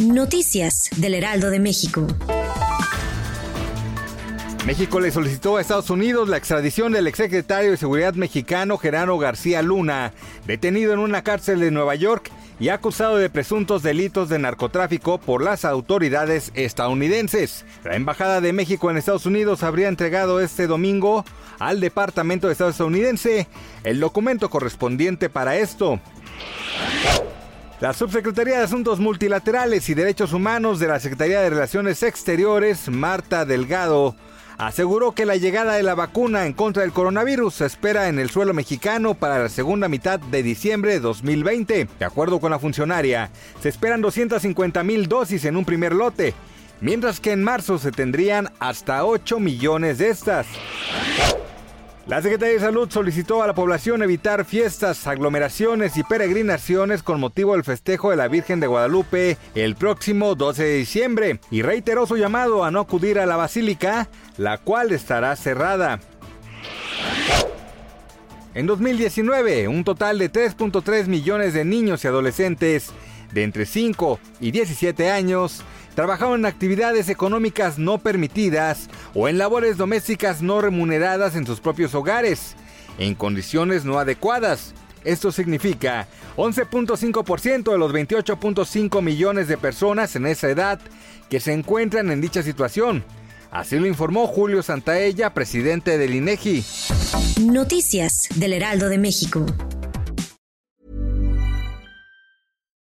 Noticias del Heraldo de México. México le solicitó a Estados Unidos la extradición del exsecretario de Seguridad mexicano Gerardo García Luna, detenido en una cárcel de Nueva York y acusado de presuntos delitos de narcotráfico por las autoridades estadounidenses. La Embajada de México en Estados Unidos habría entregado este domingo al Departamento de Estado estadounidense el documento correspondiente para esto. La Subsecretaría de Asuntos Multilaterales y Derechos Humanos de la Secretaría de Relaciones Exteriores, Marta Delgado, aseguró que la llegada de la vacuna en contra del coronavirus se espera en el suelo mexicano para la segunda mitad de diciembre de 2020. De acuerdo con la funcionaria, se esperan 250 mil dosis en un primer lote, mientras que en marzo se tendrían hasta 8 millones de estas. La Secretaría de Salud solicitó a la población evitar fiestas, aglomeraciones y peregrinaciones con motivo del festejo de la Virgen de Guadalupe el próximo 12 de diciembre y reiteró su llamado a no acudir a la basílica, la cual estará cerrada. En 2019, un total de 3.3 millones de niños y adolescentes de entre 5 y 17 años trabajaron en actividades económicas no permitidas o en labores domésticas no remuneradas en sus propios hogares, en condiciones no adecuadas. Esto significa 11.5% de los 28.5 millones de personas en esa edad que se encuentran en dicha situación. Así lo informó Julio Santaella, presidente del INEGI. Noticias del Heraldo de México.